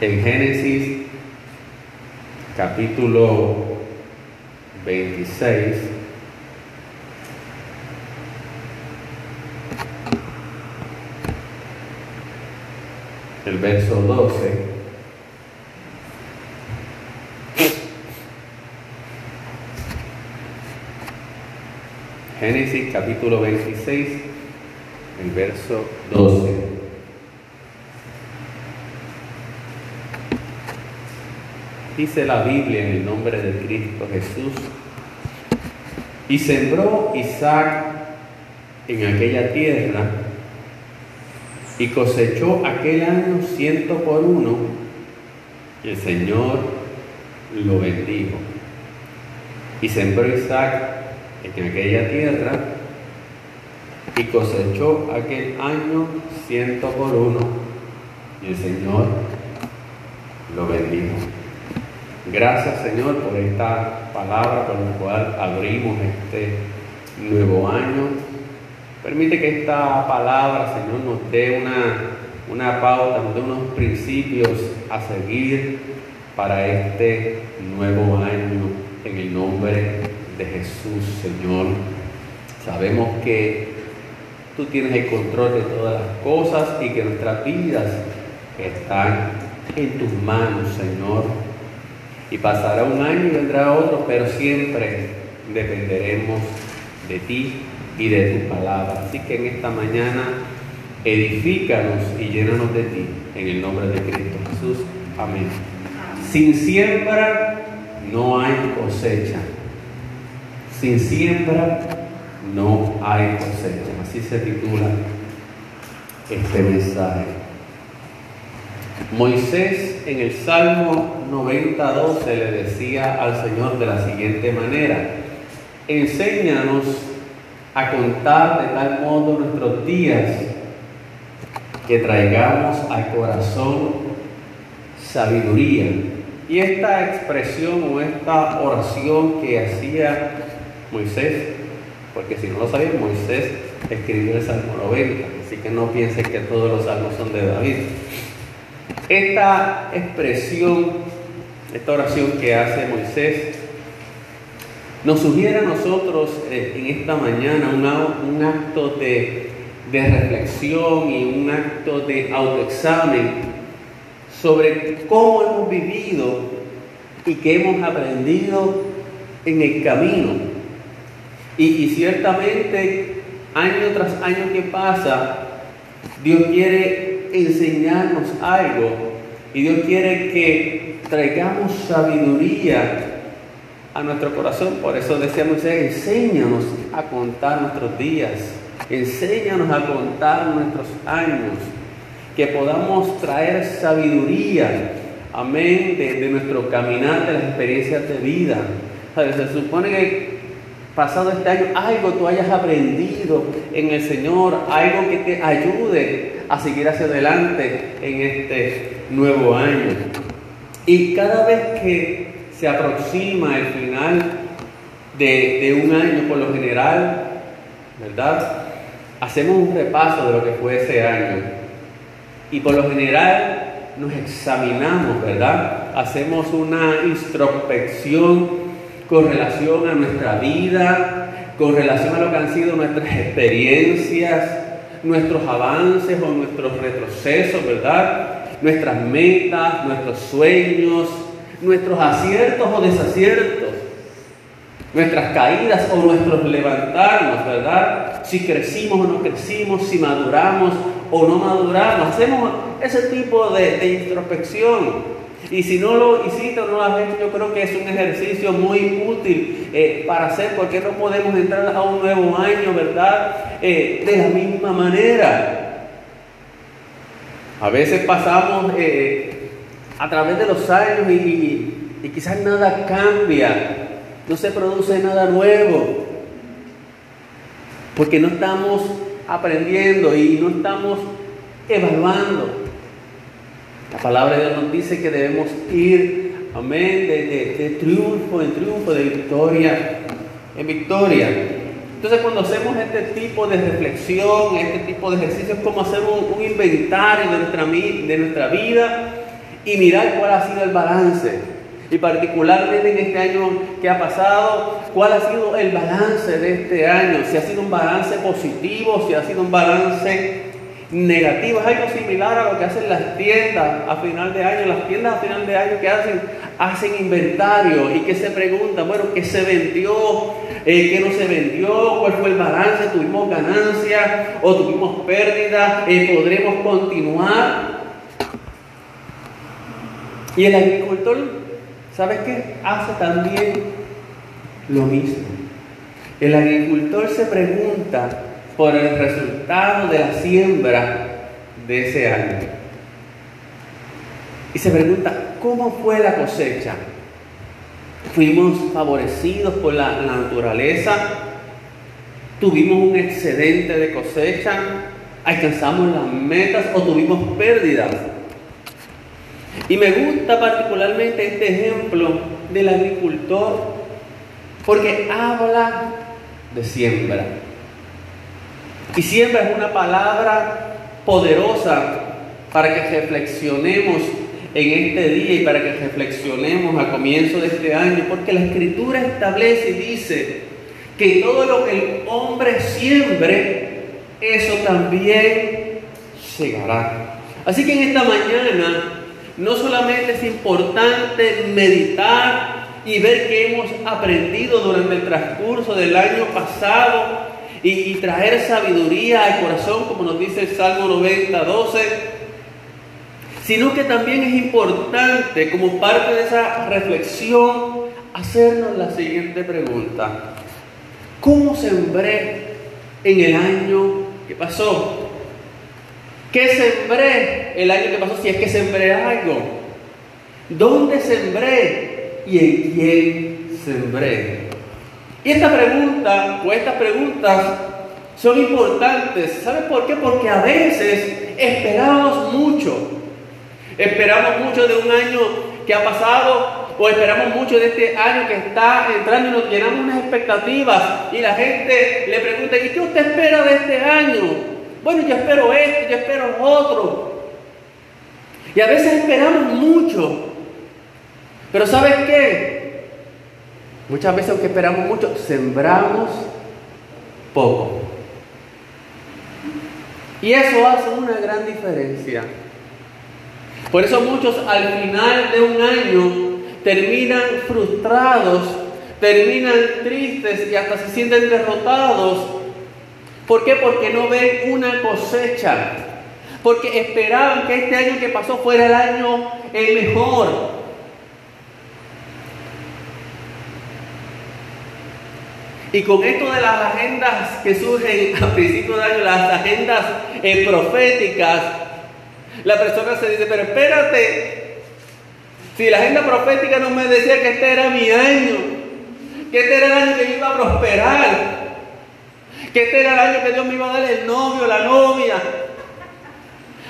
en Génesis capítulo 26. El verso 12. Génesis capítulo 26, el verso 12. Dice la Biblia en el nombre de Cristo Jesús. Y sembró Isaac en aquella tierra y cosechó aquel año ciento por uno y el Señor lo bendijo. Y sembró Isaac en aquella tierra y cosechó aquel año ciento por uno y el Señor lo bendijo. Gracias Señor por esta palabra con la cual abrimos este nuevo año. Permite que esta palabra, Señor, nos dé una, una pauta, nos dé unos principios a seguir para este nuevo año en el nombre de Jesús, Señor. Sabemos que tú tienes el control de todas las cosas y que nuestras vidas están en tus manos, Señor. Y pasará un año y vendrá otro, pero siempre dependeremos de ti y de tu palabra. Así que en esta mañana edifícanos y llénanos de ti, en el nombre de Cristo Jesús. Amén. Sin siembra no hay cosecha. Sin siembra no hay cosecha. Así se titula este mensaje. Moisés en el Salmo 92 se le decía al Señor de la siguiente manera, enséñanos a contar de tal modo nuestros días que traigamos al corazón sabiduría. Y esta expresión o esta oración que hacía Moisés, porque si no lo sabían, Moisés escribió el Salmo 90, así que no piensen que todos los salmos son de David. Esta expresión, esta oración que hace Moisés, nos sugiere a nosotros eh, en esta mañana un acto de, reflexión y un acto de autoexamen sobre cómo hemos vivido y qué hemos aprendido en el camino. Y, ciertamente, año tras año que pasa, Dios quiere enseñarnos algo y Dios quiere que traigamos sabiduría a nuestro corazón. Por eso decíamos, enséñanos a contar nuestros días, enséñanos a contar nuestros años, que podamos traer sabiduría, amén, de, de nuestro caminar, de las experiencias de vida. Se supone que pasado este año, algo tú hayas aprendido en el Señor, algo que te ayude a seguir hacia adelante en este nuevo año. Y cada vez que se aproxima el final de, un año, por lo general, ¿verdad? Hacemos un repaso de lo que fue ese año. Y por lo general nos examinamos, ¿verdad? Hacemos una introspección con relación a nuestra vida, con relación a lo que han sido nuestras experiencias, nuestros avances o nuestros retrocesos, ¿verdad? Nuestras metas, nuestros sueños, nuestros aciertos o desaciertos, nuestras caídas o nuestros levantarnos, ¿verdad? Si crecimos o no crecimos, si maduramos o no maduramos. Hacemos ese tipo de, introspección. Y si no lo hiciste o no lo has hecho, yo creo que es un ejercicio muy útil eh, para hacer, porque no podemos entrar a un nuevo año, ¿verdad? Eh, de la misma manera. A veces pasamos eh, a través de los años y, y quizás nada cambia, no se produce nada nuevo, porque no estamos aprendiendo y no estamos evaluando. La palabra de Dios nos dice que debemos ir, amén, de, triunfo en triunfo, de victoria en victoria. Entonces cuando hacemos este tipo de reflexión, este tipo de ejercicio, es como hacer un, inventario de nuestra, de nuestra vida y mirar cuál ha sido el balance y particularmente en este año que ha pasado, cuál ha sido el balance de este año, si ha sido un balance positivo, si ha sido un balance negativo. Es algo similar a lo que hacen las tiendas a final de año. Las tiendas a final de año que hacen, hacen inventario y que se preguntan, bueno, ¿qué se vendió? Eh, ¿Qué no se vendió? ¿Cuál fue el balance? ¿Tuvimos ganancias o tuvimos pérdidas? Eh, ¿Podremos continuar? Y el agricultor ¿Sabes qué? Hace también lo mismo. El agricultor se pregunta por el resultado de la siembra de ese año. Y se pregunta, ¿cómo fue la cosecha? ¿Fuimos favorecidos por la, naturaleza? ¿Tuvimos un excedente de cosecha? ¿Alcanzamos las metas o tuvimos pérdidas? Y me gusta particularmente este ejemplo del agricultor porque habla de siembra. Y siembra es una palabra poderosa para que reflexionemos en este día y para que reflexionemos a comienzo de este año, porque la escritura establece y dice que todo lo que el hombre siembre, eso también llegará. Así que en esta mañana no solamente es importante meditar y ver qué hemos aprendido durante el transcurso del año pasado y, traer sabiduría al corazón, como nos dice el Salmo 90, 12, sino que también es importante, como parte de esa reflexión, hacernos la siguiente pregunta. ¿Cómo sembré en el año que pasó? ¿Qué sembré el año que pasó? Si es que sembré algo. ¿Dónde sembré? ¿Y en quién sembré? Y esta pregunta o estas preguntas son importantes. ¿Sabes por qué? Porque a veces esperamos mucho. Esperamos mucho de un año que ha pasado o esperamos mucho de este año que está entrando y nos llenamos unas expectativas y la gente le pregunta, ¿y qué usted espera de este año? Bueno, yo espero esto, yo espero otro. Y a veces esperamos mucho. Pero ¿sabes qué? Muchas veces aunque esperamos mucho, sembramos poco. Y eso hace una gran diferencia. Por eso muchos al final de un año terminan frustrados, terminan tristes y hasta se sienten derrotados ¿Por qué? Porque no ven una cosecha. Porque esperaban que este año que pasó fuera el año el mejor. Y con esto de las agendas que surgen a principios de año, las agendas eh, proféticas, la persona se dice, pero espérate, si la agenda profética no me decía que este era mi año, que este era el año que iba a prosperar, que este era el año que Dios me iba a dar el novio, la novia,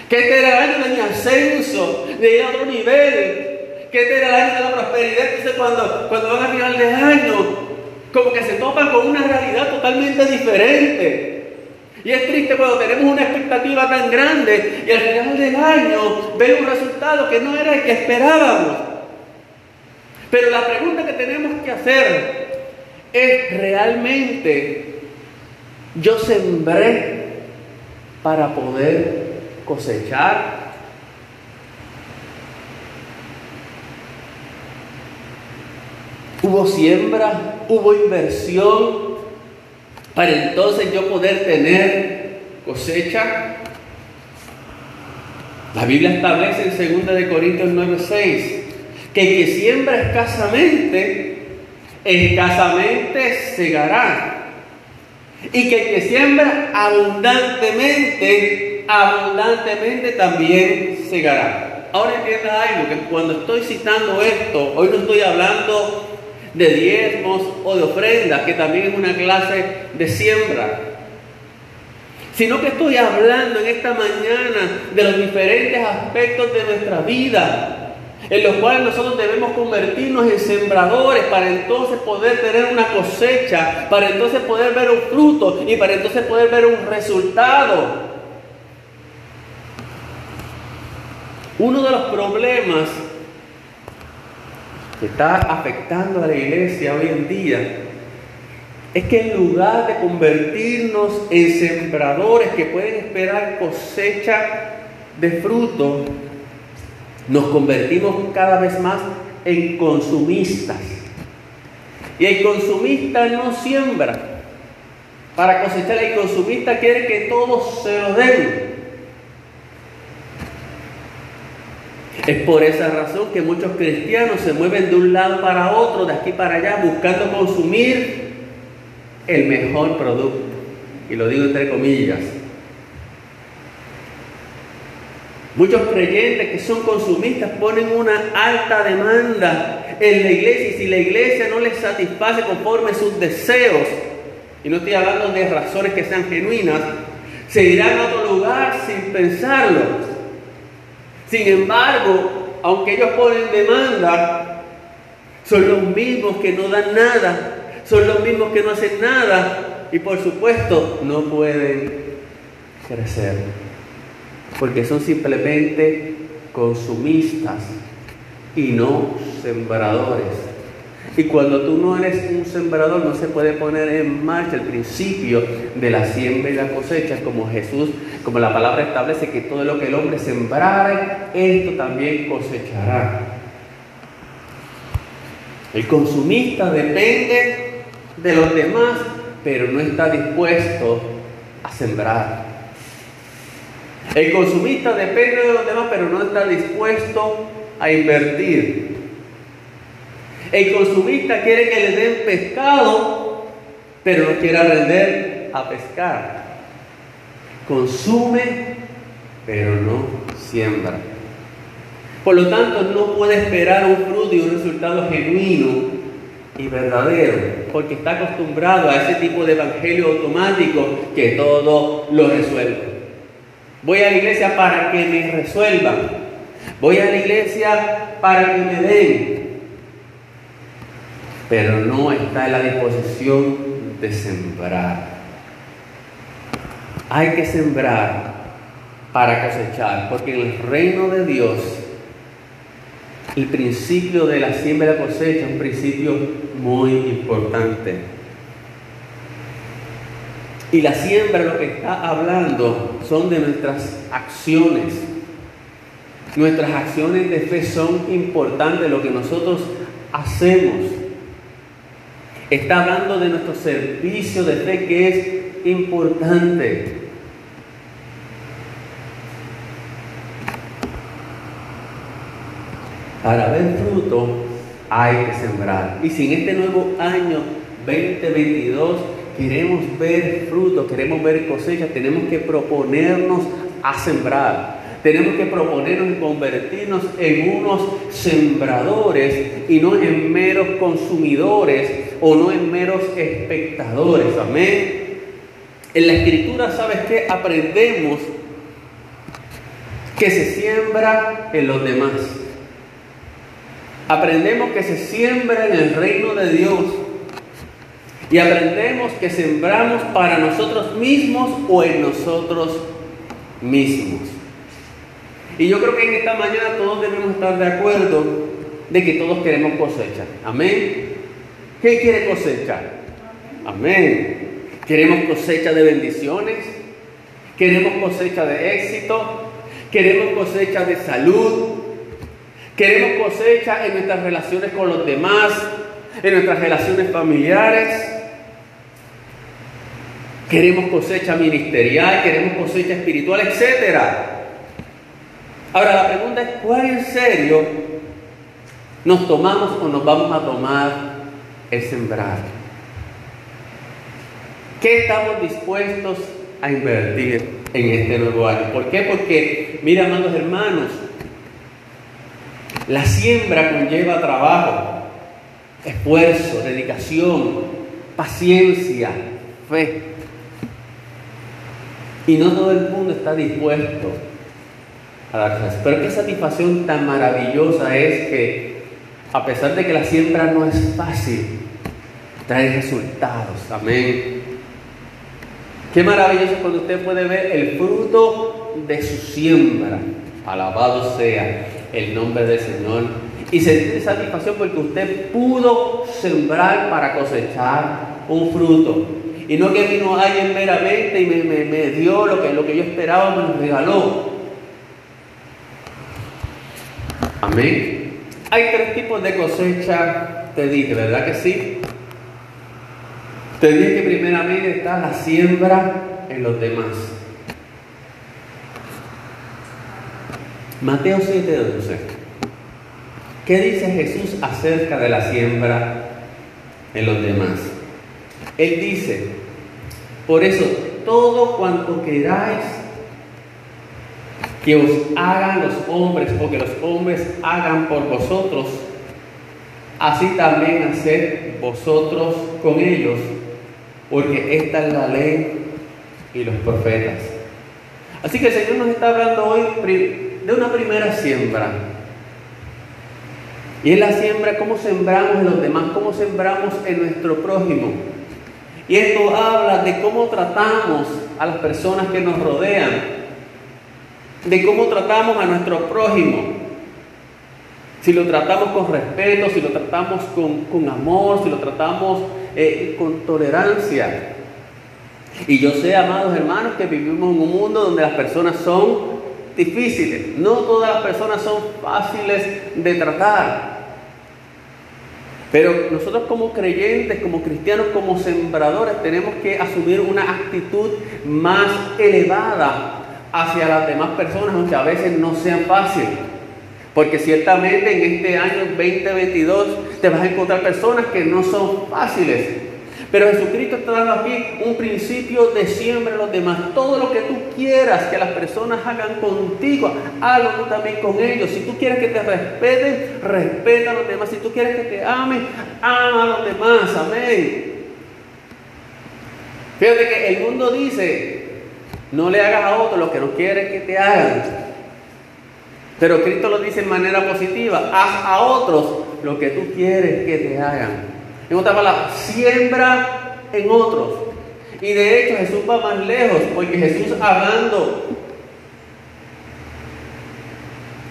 que este era el año de mi ascenso, de ir a otro nivel, que este era el año de la prosperidad. Entonces cuando, cuando van a final de año, como que se topan con una realidad totalmente diferente. Y es triste cuando tenemos una expectativa tan grande y al final del año ver un resultado que no era el que esperábamos. Pero la pregunta que tenemos que hacer es realmente yo sembré para poder cosechar. Hubo siembra, hubo inversión para entonces yo poder tener cosecha. La Biblia establece en 2 de Corintios 9:6 que el que siembra escasamente, escasamente segará. Y que el que siembra abundantemente, abundantemente también segará. Ahora entienda algo, que cuando estoy citando esto, hoy no estoy hablando de diezmos o de ofrendas, que también es una clase de siembra, sino que estoy hablando en esta mañana de los diferentes aspectos de nuestra vida, en los cuales nosotros debemos convertirnos en sembradores para entonces poder tener una cosecha, para entonces poder ver un fruto y para entonces poder ver un resultado. Uno de los problemas que está afectando a la iglesia hoy en día es que en lugar de convertirnos en sembradores que pueden esperar cosecha de fruto, nos convertimos cada vez más en consumistas. Y el consumista no siembra para cosechar, el consumista quiere que todos se lo den. Es por esa razón que muchos cristianos se mueven de un lado para otro, de aquí para allá, buscando consumir el mejor producto. Y lo digo entre comillas. Muchos creyentes que son consumistas ponen una alta demanda en la iglesia y si la iglesia no les satisface conforme sus deseos, y no estoy hablando de razones que sean genuinas, se irán a otro lugar sin pensarlo. Sin embargo, aunque ellos ponen demanda, son los mismos que no dan nada son los mismos que no hacen nada y por supuesto no pueden crecer, porque son simplemente consumistas y no sembradores. Y cuando tú no eres un sembrador, no se puede poner en marcha el principio de la siembra y la cosecha, como Jesús, como la palabra establece que todo lo que el hombre sembrare, esto también cosechará. El consumista depende de los demás, pero no está dispuesto a sembrar. El consumista depende de los demás, pero no está dispuesto a invertir. El consumista quiere que le den pescado, pero no quiere aprender a pescar. Consume, pero no siembra. Por lo tanto, no puede esperar un fruto y un resultado genuino y verdadero, porque está acostumbrado a ese tipo de evangelio automático que todo lo resuelve. Voy a la iglesia para que me resuelvan. Voy a la iglesia para que me den. Pero no está en la disposición de sembrar. Hay que sembrar para cosechar, porque en el reino de Dios el principio de la siembra y la cosecha es un principio muy importante. Y la siembra lo que está hablando son de nuestras acciones. Nuestras acciones de fe son importantes, lo que nosotros hacemos. Está hablando de nuestro servicio de fe que es importante. Para ver fruto hay que sembrar. Y si en este nuevo año 2022 queremos ver fruto, queremos ver cosecha, tenemos que proponernos a sembrar. Tenemos que proponernos y convertirnos en unos sembradores y no en meros consumidores o no en meros espectadores. Amén. En la escritura, ¿sabes qué? Aprendemos que se siembra en los demás. Aprendemos que se siembra en el reino de Dios. Y aprendemos que sembramos para nosotros mismos o en nosotros mismos. Y yo creo que en esta mañana todos debemos estar de acuerdo de que todos queremos cosecha. Amén. ¿Qué quiere cosecha? Amén. Queremos cosecha de bendiciones. Queremos cosecha de éxito. Queremos cosecha de salud. Queremos cosecha en nuestras relaciones con los demás, en nuestras relaciones familiares. Queremos cosecha ministerial, queremos cosecha espiritual, etc. Ahora la pregunta es, ¿cuál en serio nos tomamos o nos vamos a tomar el sembrar? ¿Qué estamos dispuestos a invertir en este nuevo año? ¿Por qué? Porque, mira, amados hermanos, la siembra conlleva trabajo, esfuerzo, dedicación, paciencia, fe. Y no todo el mundo está dispuesto a darse Pero qué satisfacción tan maravillosa es que, a pesar de que la siembra no es fácil, trae resultados. Amén. Qué maravilloso cuando usted puede ver el fruto de su siembra. Alabado sea el nombre del Señor. Y sentir satisfacción porque usted pudo sembrar para cosechar un fruto. Y no que vino alguien meramente y me, dio lo que, lo que yo esperaba, me lo regaló. Amén. Hay tres tipos de cosecha, te dije, ¿verdad que sí? Te dije que primeramente está la siembra en los demás. Mateo 7:12. ¿Qué dice Jesús acerca de la siembra en los demás? Él dice, por eso todo cuanto queráis que os hagan los hombres o que los hombres hagan por vosotros, así también haced vosotros con ellos, porque esta es la ley y los profetas. Así que el Señor nos está hablando hoy de una primera siembra. Y es la siembra, cómo sembramos en los demás, cómo sembramos en nuestro prójimo. Y esto habla de cómo tratamos a las personas que nos rodean, de cómo tratamos a nuestro prójimo. Si lo tratamos con respeto, si lo tratamos con, amor, si lo tratamos eh, con tolerancia. Y yo sé, amados hermanos, que vivimos en un mundo donde las personas son difíciles. No todas las personas son fáciles de tratar. Pero nosotros como creyentes, como cristianos, como sembradores, tenemos que asumir una actitud más elevada hacia las demás personas, aunque a veces no sean fáciles. Porque ciertamente en este año 2022 te vas a encontrar personas que no son fáciles. Pero Jesucristo está dando aquí un principio de siembra a los demás. Todo lo que tú quieras que las personas hagan contigo, hazlo tú también con ellos. Si tú quieres que te respeten, respeta a los demás. Si tú quieres que te amen, ama a los demás. Amén. Fíjate que el mundo dice, no le hagas a otro lo que no quieres que te hagan. Pero Cristo lo dice en manera positiva, haz a otros lo que tú quieres que te hagan. En otras palabras, siembra en otros. Y de hecho Jesús va más lejos, porque Jesús hablando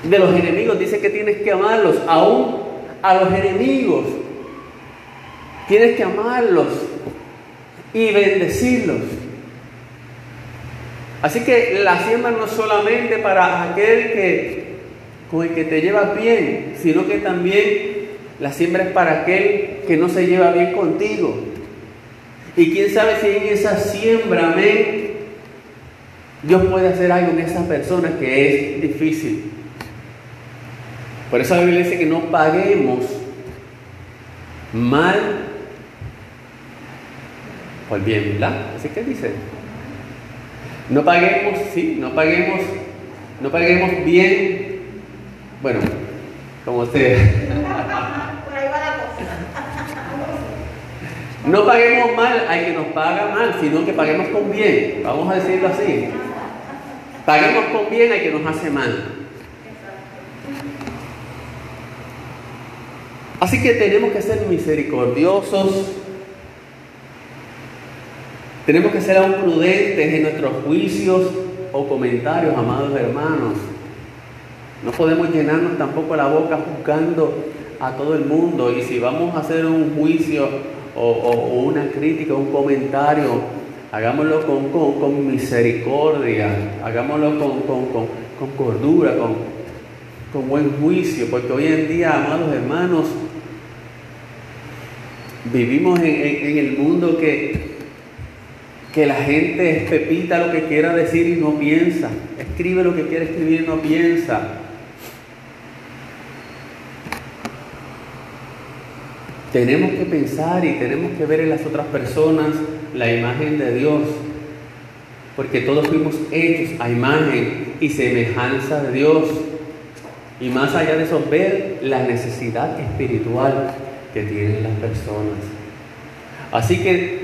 de los enemigos dice que tienes que amarlos, aún a los enemigos. Tienes que amarlos y bendecirlos. Así que la siembra no es solamente para aquel que con el que te llevas bien, sino que también la siembra es para aquel que no se lleva bien contigo. Y quién sabe si en esa siembra, amén, Dios puede hacer algo en esa persona que es difícil. Por eso la Biblia dice que no paguemos mal por bien, ¿verdad? Así que dice. No paguemos, sí, no paguemos, no paguemos bien. Bueno, como usted. No paguemos mal hay que nos paga mal, sino que paguemos con bien. Vamos a decirlo así. Paguemos con bien hay que nos hace mal. Así que tenemos que ser misericordiosos. Tenemos que ser aún prudentes en nuestros juicios o comentarios, amados hermanos. No podemos llenarnos tampoco la boca juzgando a todo el mundo. Y si vamos a hacer un juicio o, una crítica, un comentario, hagámoslo con, misericordia, hagámoslo con, cordura, con, buen juicio, porque hoy en día, amados hermanos, vivimos en, el mundo que, que la gente pepita lo que quiera decir y no piensa, escribe lo que quiere escribir y no piensa. Tenemos que pensar y tenemos que ver en las otras personas la imagen de Dios, porque todos fuimos hechos a imagen y semejanza de Dios. Y más allá de eso, ver la necesidad espiritual que tienen las personas. Así que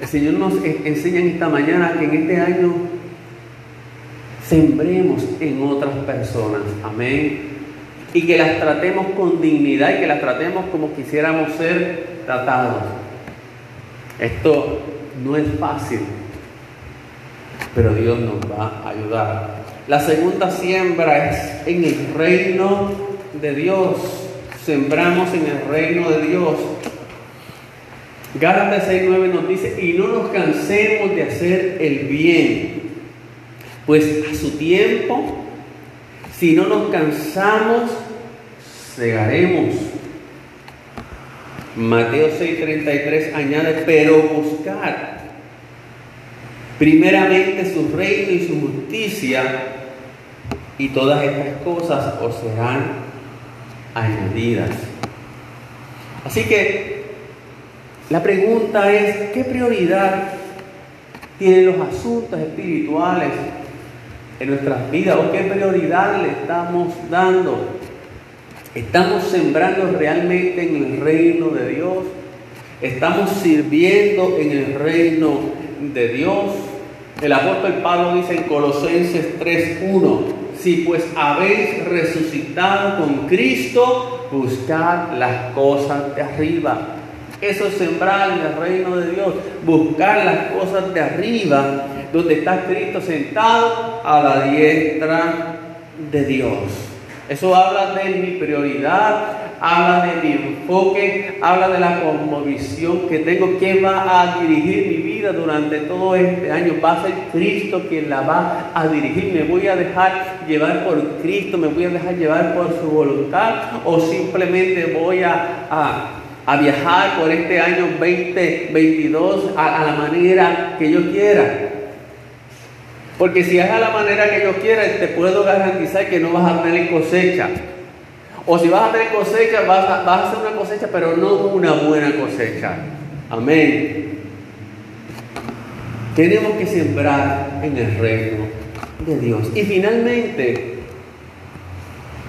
el Señor nos enseña en esta mañana que en este año sembremos en otras personas. Amén y que las tratemos con dignidad y que las tratemos como quisiéramos ser tratados. Esto no es fácil. pero Dios nos va a ayudar. La segunda siembra es en el reino de Dios. Sembramos en el reino de Dios. Gálatas 6:9 nos dice, y no nos cansemos de hacer el bien, pues a su tiempo, si no nos cansamos, cegaremos. Mateo 6:33 añade, pero buscar primeramente su reino y su justicia, y todas estas cosas os serán añadidas. Así que la pregunta es, ¿qué prioridad tienen los asuntos espirituales en nuestras vidas o qué prioridad le estamos dando? ¿Estamos sembrando realmente en el reino de Dios? ¿Estamos sirviendo en el reino de Dios? El apóstol Pablo dice en Colosenses 3.1, si pues habéis resucitado con Cristo, buscad las cosas de arriba eso es sembrar en el reino de Dios, buscar las cosas de arriba, donde está Cristo sentado a la diestra de Dios. Eso habla de mi prioridad, habla de mi enfoque, habla de la conmovisión que tengo. ¿Quién va a dirigir mi vida durante todo este año? Va a ser Cristo quien la va a dirigir. ¿Me voy a dejar llevar por Cristo? ¿Me voy a dejar llevar por su voluntad? ¿O simplemente voy a viajar por este año 2022 a, a la manera que yo quiera. Porque si es a la manera que yo quiera, te puedo garantizar que no vas a tener cosecha. O si vas a tener cosecha, vas a, vas a hacer una cosecha, pero no una buena cosecha. Amén. Tenemos que sembrar en el reino de Dios. Y finalmente,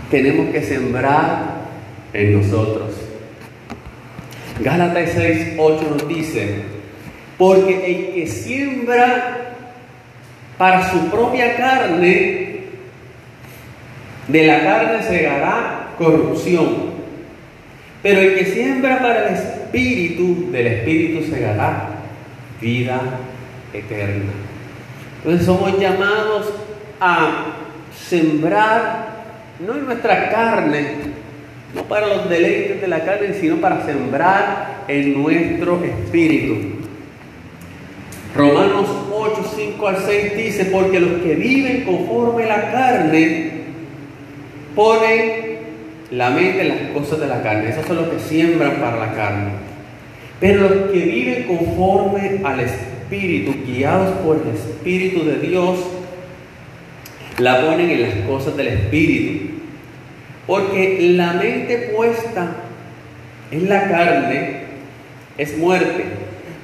tenemos que sembrar en nosotros. Gálatas 6, 8 nos dice, porque el que siembra para su propia carne, de la carne segará corrupción. Pero el que siembra para el espíritu, del espíritu segará vida eterna. Entonces somos llamados a sembrar, no en nuestra carne, no para los deleites de la carne, sino para sembrar en nuestro espíritu. Romanos 8, 5 al 6 dice, porque los que viven conforme la carne ponen la mente en las cosas de la carne. Esos son los que siembran para la carne. Pero los que viven conforme al Espíritu, guiados por el Espíritu de Dios, la ponen en las cosas del Espíritu. Porque la mente puesta en la carne es muerte,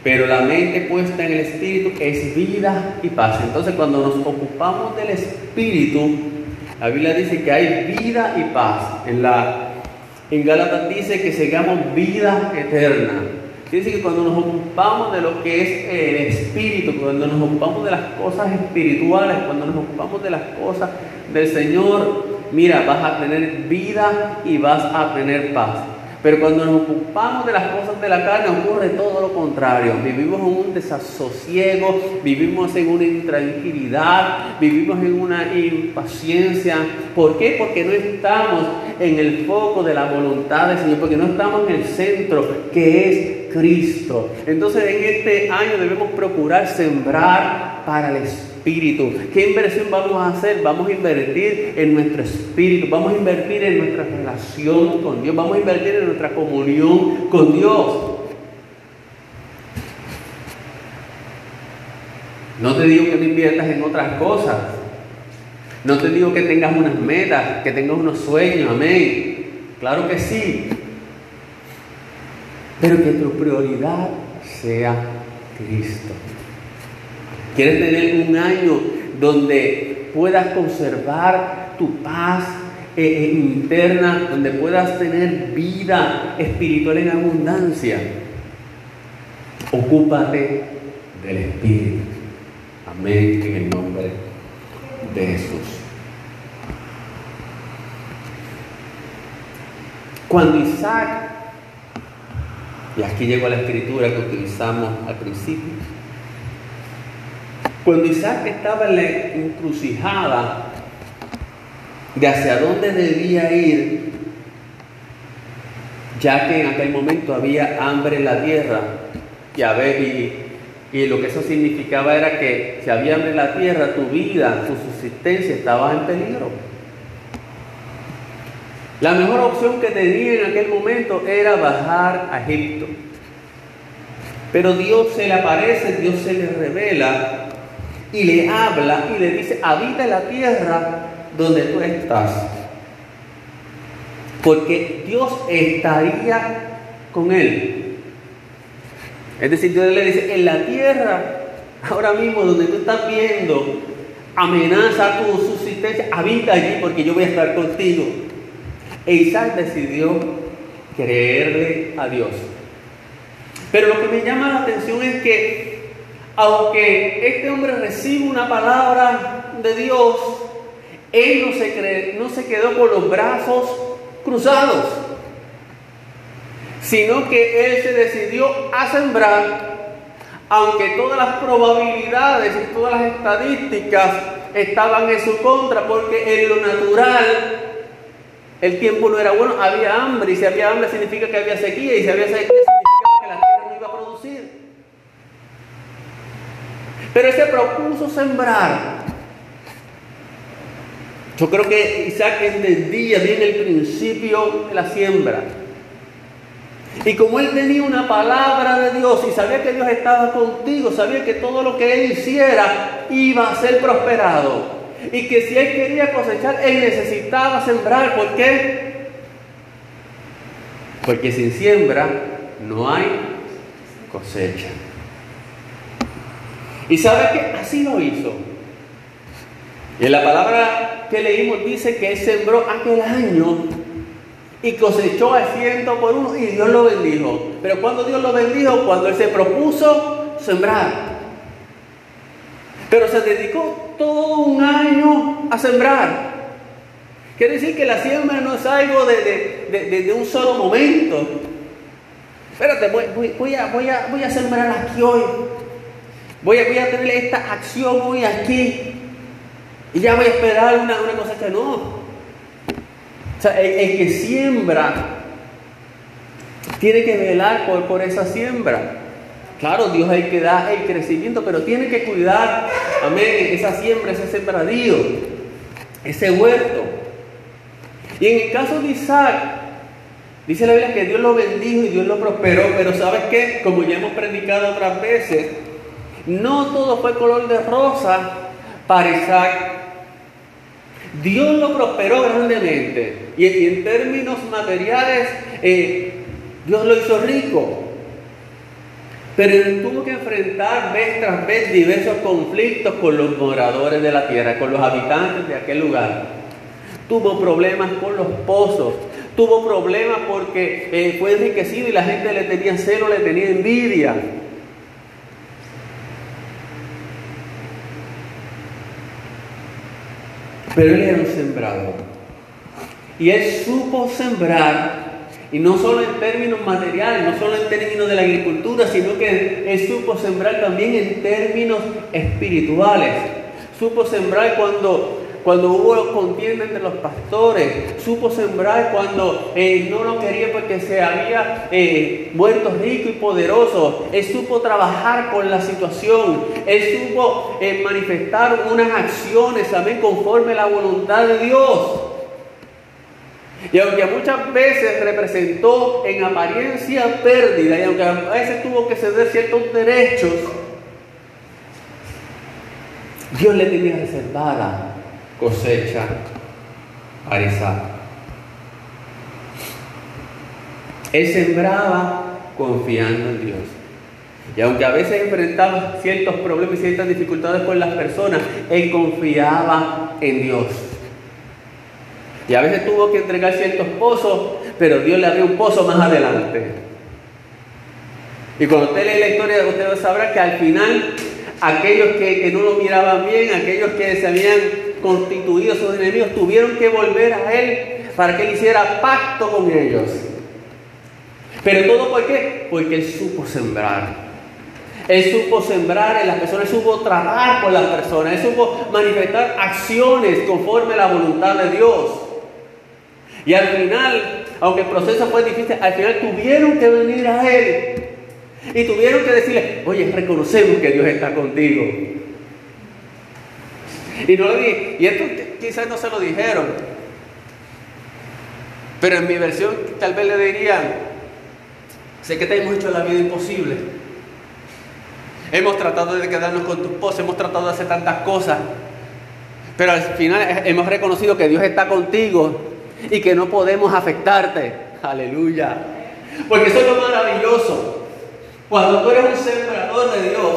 pero la mente puesta en el espíritu es vida y paz. Entonces cuando nos ocupamos del espíritu, la Biblia dice que hay vida y paz. En, la, en Gálatas dice que sigamos vida eterna. Dice que cuando nos ocupamos de lo que es el espíritu, cuando nos ocupamos de las cosas espirituales, cuando nos ocupamos de las cosas del Señor, mira, vas a tener vida y vas a tener paz. Pero cuando nos ocupamos de las cosas de la carne ocurre todo lo contrario. Vivimos en un desasosiego, vivimos en una intranquilidad, vivimos en una impaciencia. ¿Por qué? Porque no estamos en el foco de la voluntad del Señor, porque no estamos en el centro que es Cristo. Entonces en este año debemos procurar sembrar para el Espíritu espíritu. ¿Qué inversión vamos a hacer? Vamos a invertir en nuestro espíritu, vamos a invertir en nuestra relación con Dios, vamos a invertir en nuestra comunión con Dios. No te digo que no inviertas en otras cosas. No te digo que tengas unas metas, que tengas unos sueños, amén. Claro que sí. Pero que tu prioridad sea Cristo. Quieres tener un año donde puedas conservar tu paz eh, eh, interna, donde puedas tener vida espiritual en abundancia. Ocúpate del Espíritu. Amén en el nombre de Jesús. Cuando Isaac, y aquí llegó la escritura que utilizamos al principio, Cuando Isaac estaba en la encrucijada de hacia dónde debía ir, ya que en aquel momento había hambre en la tierra y, a ver, y, lo que eso significaba era que si había hambre en la tierra, tu vida, tu subsistencia estaba en peligro. La mejor opción que tenía en aquel momento era bajar a Egipto. Pero Dios se le aparece, Dios se le revela y le habla y le dice, habita la tierra donde tú estás. Porque Dios estaría con él. Es decir, Dios le dice, en la tierra, ahora mismo donde tú estás viendo amenaza tu subsistencia, habita allí porque yo voy a estar contigo. E Isaac decidió creerle a Dios. Pero lo que me llama la atención es que, aunque este hombre recibe una palabra de Dios, él no se, no se quedó con los brazos cruzados, sino que él se decidió a sembrar, aunque todas las probabilidades y todas las estadísticas estaban en su contra, porque en lo natural el tiempo no era bueno, había hambre, y si había hambre significa que había sequía, y si había sequía significa que la tierra no iba a producir. Pero él se propuso sembrar. Yo creo que Isaac entendía bien el principio de la siembra. Y como él tenía una palabra de Dios y sabía que Dios estaba contigo, sabía que todo lo que él hiciera iba a ser prosperado. Y que si él quería cosechar, él necesitaba sembrar. ¿Por qué? Porque sin siembra no hay cosecha. ¿Y sabe que Así lo hizo. Y en la palabra que leímos dice que él sembró aquel año y cosechó a ciento por uno y Dios lo bendijo. Pero cuando Dios lo bendijo, cuando él se propuso sembrar. Pero se dedicó todo un año a sembrar. Quiere decir que la siembra no es algo de, un solo momento. Espérate, voy, a, voy, a, voy a sembrar aquí hoy. Voy a, voy a tener esta acción hoy aquí. Y ya voy a esperar una, una cosecha. No. O sea, el, que siembra tiene que velar por, por esa siembra. Claro, Dios hay que dar el crecimiento, pero tiene que cuidar, amén, esa siembra, ese sembradío, ese huerto. Y en el caso de Isaac, dice la Biblia que Dios lo bendijo y Dios lo prosperó, pero ¿sabes qué? Como ya hemos predicado otras veces, no todo fue color de rosa para Isaac. Dios lo prosperó grandemente y en términos materiales eh, Dios lo hizo rico. Pero él tuvo que enfrentar vez tras vez diversos conflictos con los moradores de la tierra, con los habitantes de aquel lugar. Tuvo problemas con los pozos, tuvo problemas porque eh, fue enriquecido y la gente le tenía celo, le tenía envidia. Pero él era un sembrador. Y él supo sembrar y no solo en términos materiales, no solo en términos de la agricultura, sino que él supo sembrar también en términos espirituales. Supo sembrar cuando, cuando hubo contienda entre los pastores. Supo sembrar cuando eh, no lo quería porque se había eh, muerto rico y poderoso. Él supo trabajar con la situación. Él supo eh, manifestar unas acciones también conforme a la voluntad de Dios. Y aunque muchas veces representó en apariencia pérdida y aunque a veces tuvo que ceder ciertos derechos, Dios le tenía reservada cosecha a Isaac. Él sembraba confiando en Dios. Y aunque a veces enfrentaba ciertos problemas y ciertas dificultades con las personas, él confiaba en Dios. Y a veces tuvo que entregar ciertos pozos, pero Dios le abrió un pozo más adelante. Y cuando usted lee la historia, usted sabrá que al final aquellos que, no lo miraban bien, aquellos que se habían constituido sus enemigos, tuvieron que volver a él para que él hiciera pacto con ellos. Pero todo por qué? Porque él supo sembrar. Él supo sembrar en las personas, Él supo trabajar con las personas, Él supo manifestar acciones conforme a la voluntad de Dios. Y al final, aunque el proceso fue difícil, al final tuvieron que venir a Él. Y tuvieron que decirle, oye, reconocemos que Dios está contigo. Y no lo y esto quizás no se lo dijeron, pero en mi versión tal vez le dirían, sé que te hemos hecho la vida imposible. Hemos tratado de quedarnos con tu esposa, hemos tratado de hacer tantas cosas, pero al final hemos reconocido que Dios está contigo y que no podemos afectarte. Aleluya. Porque eso es lo maravilloso. Cuando tú eres un sembrador de Dios,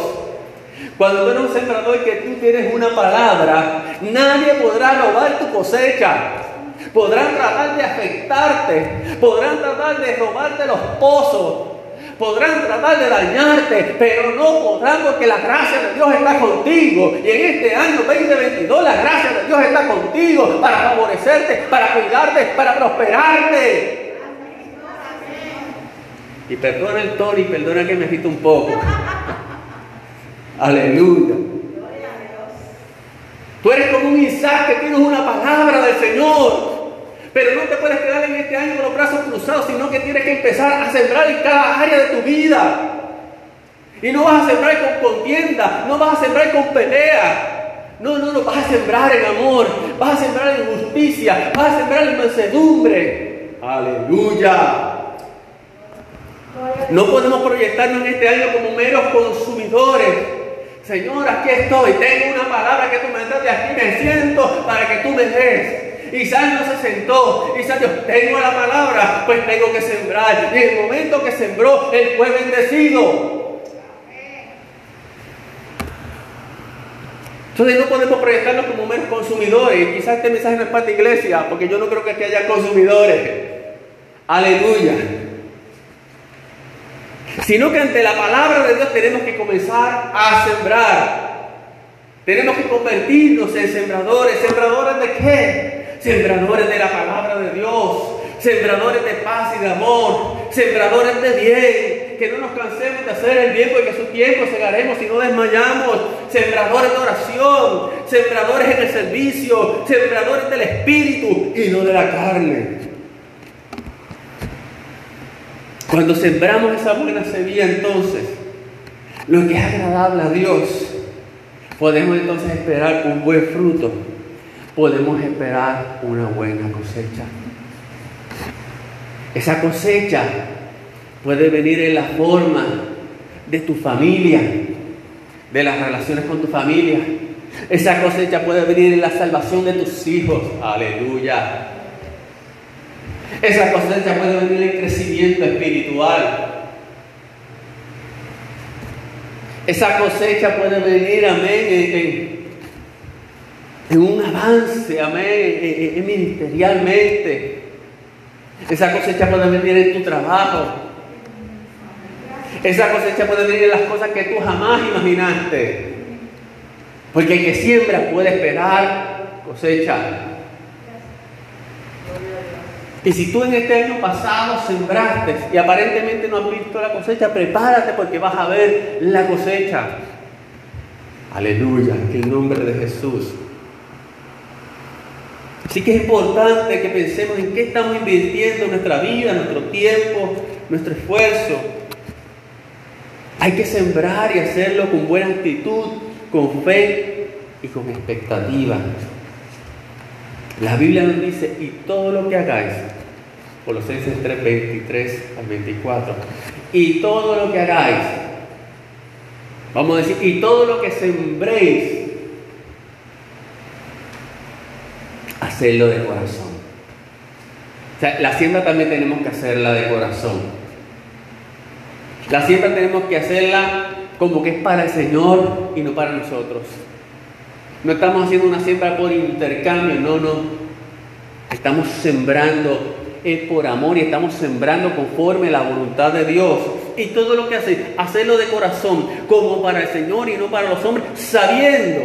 cuando tú eres un sembrador y que tú tienes una palabra, nadie podrá robar tu cosecha. Podrán tratar de afectarte, podrán tratar de robarte los pozos, podrán tratar de dañarte, pero no podrán porque la gracia de Dios está contigo. Y en este año 2022 la gracia de Dios está contigo para favorecerte, para cuidarte, para prosperarte. Y perdona el tono y perdona que me agito un poco. Aleluya. Tú eres como un Isaac que tienes una palabra del Señor. Pero no te puedes quedar en este año con los brazos cruzados, sino que tienes que empezar a sembrar en cada área de tu vida. Y no vas a sembrar con contienda, no vas a sembrar con pelea. No, no, no, vas a sembrar en amor, vas a sembrar en justicia, vas a sembrar en mansedumbre. Aleluya. No podemos proyectarnos en este año como meros consumidores. Señor, aquí estoy, tengo una palabra que tú me das de aquí, me siento para que tú me des. Isaac no se sentó. Dijo, tengo la palabra, pues tengo que sembrar. Y en el momento que sembró, él fue bendecido. Entonces no podemos proyectarnos como meros consumidores. Quizás este mensaje no es para la iglesia, porque yo no creo que aquí haya consumidores. Aleluya. Sino que ante la palabra de Dios tenemos que comenzar a sembrar. Tenemos que convertirnos en sembradores. ¿Sembradores de qué? Sembradores de la palabra de Dios. Sembradores de paz y de amor. Sembradores de bien. Que no nos cansemos de hacer el bien porque a su tiempo segaremos y no desmayamos. Sembradores de oración. Sembradores en el servicio. Sembradores del espíritu y no de la carne. Cuando sembramos esa buena semilla, entonces, lo que es agradable a Dios, podemos entonces esperar un buen fruto, podemos esperar una buena cosecha. Esa cosecha puede venir en la forma de tu familia, de las relaciones con tu familia. Esa cosecha puede venir en la salvación de tus hijos. Aleluya. Esa cosecha puede venir en crecimiento espiritual. Esa cosecha puede venir, amén, en, un avance, amén, ministerialmente. Esa cosecha puede venir en tu trabajo. Esa cosecha puede venir en las cosas que tú jamás imaginaste. Porque el que siembra puede esperar cosecha. Y si tú en este año pasado sembraste y aparentemente no has visto la cosecha, prepárate porque vas a ver la cosecha. Aleluya, en el nombre de Jesús. Así que es importante que pensemos en qué estamos invirtiendo nuestra vida, nuestro tiempo, nuestro esfuerzo. Hay que sembrar y hacerlo con buena actitud, con fe y con expectativa. La Biblia nos dice, y todo lo que hagáis, Colosenses 3, 23 al 24, y todo lo que hagáis, vamos a decir, y todo lo que sembréis, hacerlo de corazón. O sea, la siembra también tenemos que hacerla de corazón. La siembra tenemos que hacerla como que es para el Señor y no para nosotros. No estamos haciendo una siembra por intercambio, no, no. Estamos sembrando es por amor y estamos sembrando conforme la voluntad de Dios. Y todo lo que hace, hacerlo de corazón, como para el Señor y no para los hombres, sabiendo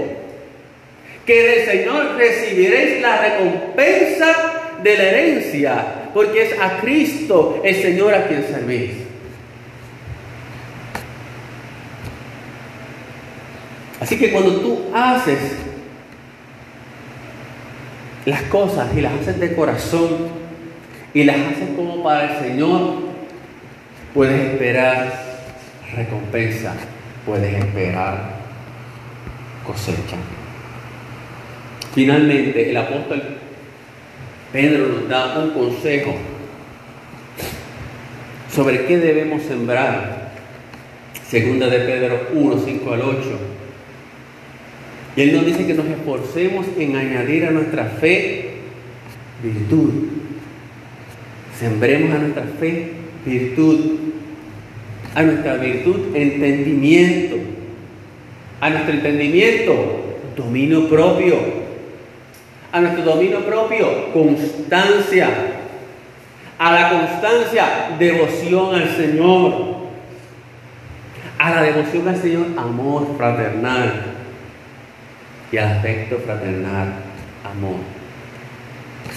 que del Señor recibiréis la recompensa de la herencia, porque es a Cristo el Señor a quien servís. Así que cuando tú haces las cosas y las haces de corazón y las haces como para el Señor, puedes esperar recompensa, puedes esperar cosecha. Finalmente, el apóstol Pedro nos da un consejo sobre qué debemos sembrar. Segunda de Pedro 1, 5 al 8. Y él nos dice que nos esforcemos en añadir a nuestra fe virtud. Sembremos a nuestra fe virtud. A nuestra virtud entendimiento. A nuestro entendimiento dominio propio. A nuestro dominio propio constancia. A la constancia devoción al Señor. A la devoción al Señor amor fraternal y afecto fraternal, amor.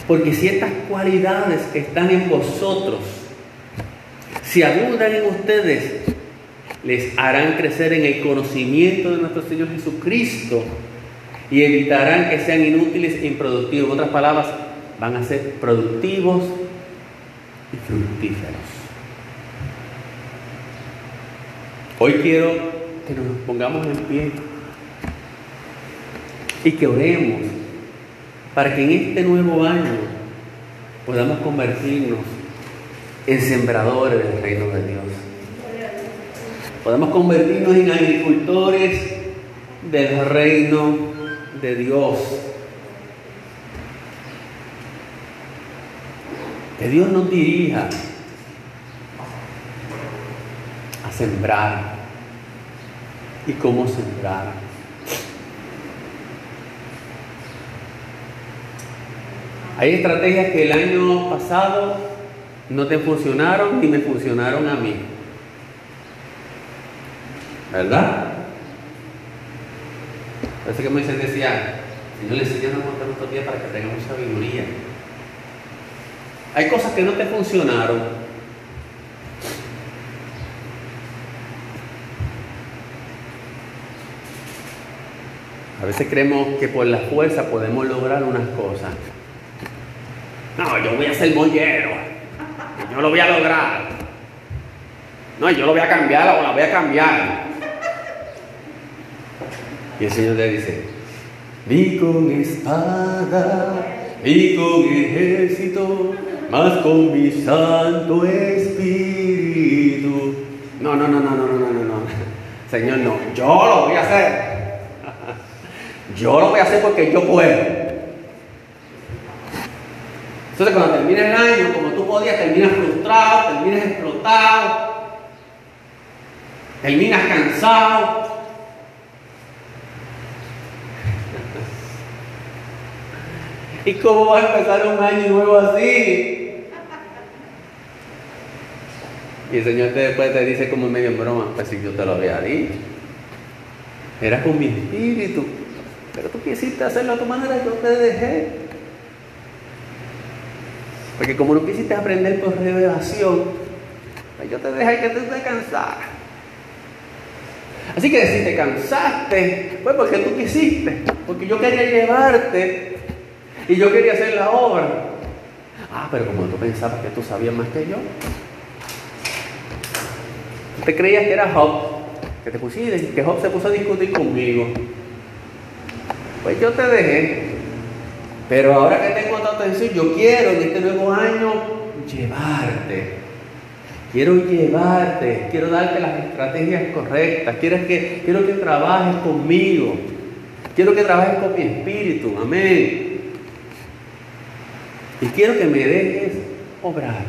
Porque si estas cualidades que están en vosotros, si abundan en ustedes, les harán crecer en el conocimiento de nuestro Señor Jesucristo y evitarán que sean inútiles e improductivos. En otras palabras, van a ser productivos y fructíferos. Hoy quiero que nos pongamos en pie y que oremos para que en este nuevo año podamos convertirnos en sembradores del reino de Dios. Podamos convertirnos en agricultores del reino de Dios. Que Dios nos dirija a sembrar y cómo sembrar. Hay estrategias que el año pasado no te funcionaron ni me funcionaron a mí. ¿Verdad? Parece que Moisés decía, Señor le enseñan a contar estos días para que tengamos sabiduría. Hay cosas que no te funcionaron. A veces creemos que por la fuerza podemos lograr unas cosas. No, yo voy a ser mollero. Yo lo voy a lograr. No, yo lo voy a cambiar o la voy a cambiar. Y el Señor le dice, ni con espada, ni con ejército, más con mi santo espíritu. No, no, no, no, no, no, no, no. Señor, no, yo lo voy a hacer. Yo lo voy a hacer porque yo puedo. Entonces cuando termina el año, como tú podías, terminas frustrado, terminas explotado, terminas cansado. ¿Y cómo vas a empezar un año nuevo así? Y el Señor después te dice como medio en broma, pues si yo te lo había dicho. Era con mi espíritu. Pero tú quisiste hacerlo a tu manera, yo te dejé. Porque como no quisiste aprender por revelación, pues yo te dejé que te cansaras. Así que si te cansaste, fue porque tú quisiste, porque yo quería llevarte y yo quería hacer la obra. Ah, pero como tú pensabas que tú sabías más que yo, te creías que era Job, que te pusiste, que Job se puso a discutir conmigo. Pues yo te dejé pero ahora que tengo yo quiero en este nuevo año llevarte. Quiero llevarte, quiero darte las estrategias correctas, quiero que, quiero que trabajes conmigo, quiero que trabajes con mi espíritu, amén. Y quiero que me dejes obrar.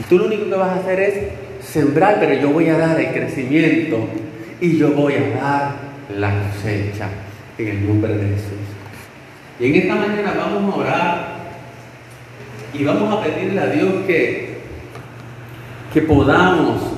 Y tú lo único que vas a hacer es sembrar, pero yo voy a dar el crecimiento y yo voy a dar la cosecha en el nombre de Jesús. Y en esta mañana vamos a orar y vamos a pedirle a Dios que, que podamos